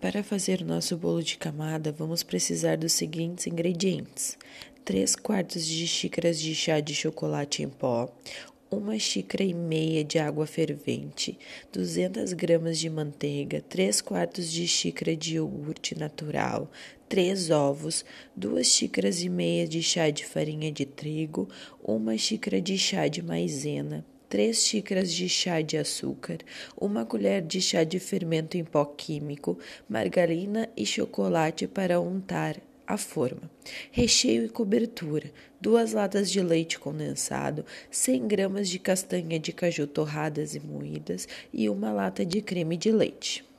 Para fazer o nosso bolo de camada, vamos precisar dos seguintes ingredientes: 3 quartos de xícaras de chá de chocolate em pó, uma xícara e meia de água fervente, 200 gramas de manteiga, 3 quartos de xícara de iogurte natural, 3 ovos, 2 xícaras e meia de chá de farinha de trigo, uma xícara de chá de maizena, 3 xícaras de chá de açúcar, uma colher de chá de fermento em pó químico, margarina e chocolate para untar a forma. Recheio e cobertura: 2 latas de leite condensado, 100 gramas de castanha de caju torradas e moídas e uma lata de creme de leite.